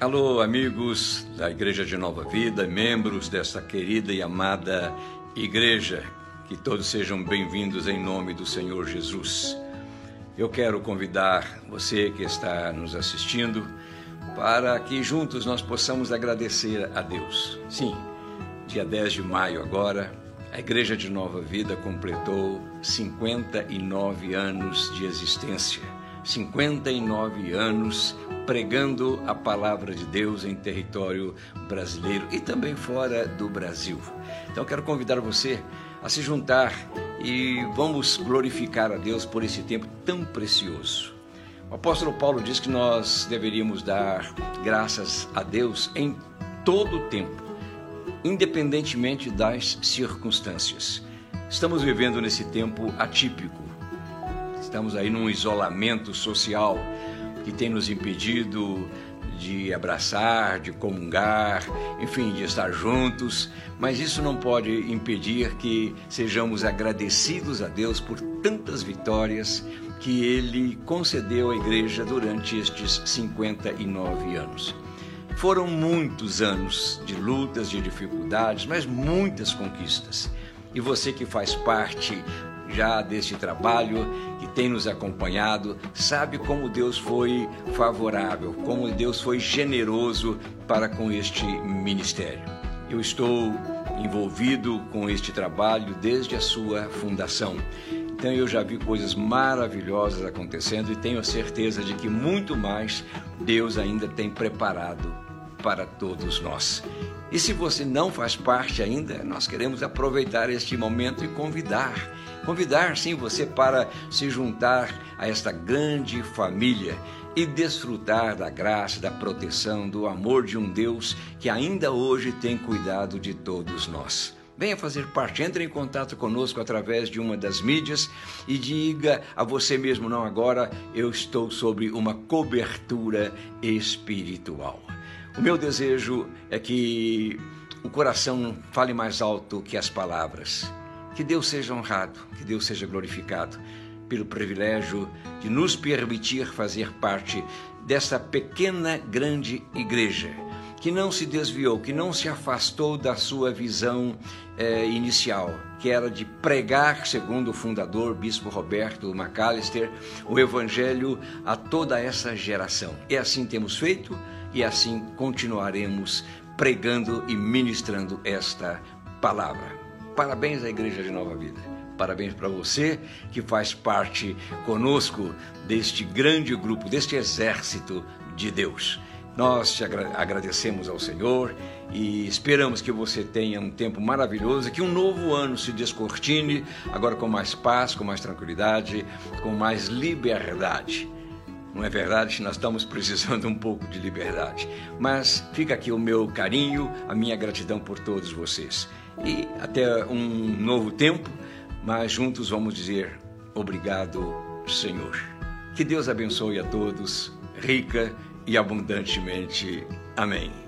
Alô, amigos da Igreja de Nova Vida, membros dessa querida e amada igreja, que todos sejam bem-vindos em nome do Senhor Jesus. Eu quero convidar você que está nos assistindo para que juntos nós possamos agradecer a Deus. Sim, dia 10 de maio agora, a Igreja de Nova Vida completou 59 anos de existência. 59 anos pregando a palavra de Deus em território brasileiro e também fora do Brasil. Então quero convidar você a se juntar e vamos glorificar a Deus por esse tempo tão precioso. O apóstolo Paulo diz que nós deveríamos dar graças a Deus em todo o tempo, independentemente das circunstâncias. Estamos vivendo nesse tempo atípico. Estamos aí num isolamento social que tem nos impedido de abraçar, de comungar, enfim, de estar juntos, mas isso não pode impedir que sejamos agradecidos a Deus por tantas vitórias que Ele concedeu à igreja durante estes 59 anos. Foram muitos anos de lutas, de dificuldades, mas muitas conquistas. E você que faz parte já deste trabalho, que tem nos acompanhado, sabe como Deus foi favorável, como Deus foi generoso para com este ministério. Eu estou envolvido com este trabalho desde a sua fundação. Então eu já vi coisas maravilhosas acontecendo e tenho a certeza de que muito mais Deus ainda tem preparado para todos nós. E se você não faz parte ainda, nós queremos aproveitar este momento e convidar Convidar sim você para se juntar a esta grande família e desfrutar da graça, da proteção, do amor de um Deus que ainda hoje tem cuidado de todos nós. Venha fazer parte, entre em contato conosco através de uma das mídias e diga a você mesmo, não agora, eu estou sobre uma cobertura espiritual. O meu desejo é que o coração fale mais alto que as palavras que Deus seja honrado, que Deus seja glorificado pelo privilégio de nos permitir fazer parte dessa pequena, grande igreja que não se desviou, que não se afastou da sua visão eh, inicial, que era de pregar, segundo o fundador, Bispo Roberto McAllister, o Evangelho a toda essa geração. E assim temos feito e assim continuaremos pregando e ministrando esta palavra. Parabéns à Igreja de Nova Vida. Parabéns para você que faz parte conosco deste grande grupo, deste exército de Deus. Nós te agradecemos ao Senhor e esperamos que você tenha um tempo maravilhoso, que um novo ano se descortine, agora com mais paz, com mais tranquilidade, com mais liberdade. Não é verdade? Nós estamos precisando um pouco de liberdade. Mas fica aqui o meu carinho, a minha gratidão por todos vocês e até um novo tempo, mas juntos vamos dizer obrigado, Senhor. Que Deus abençoe a todos, rica e abundantemente. Amém.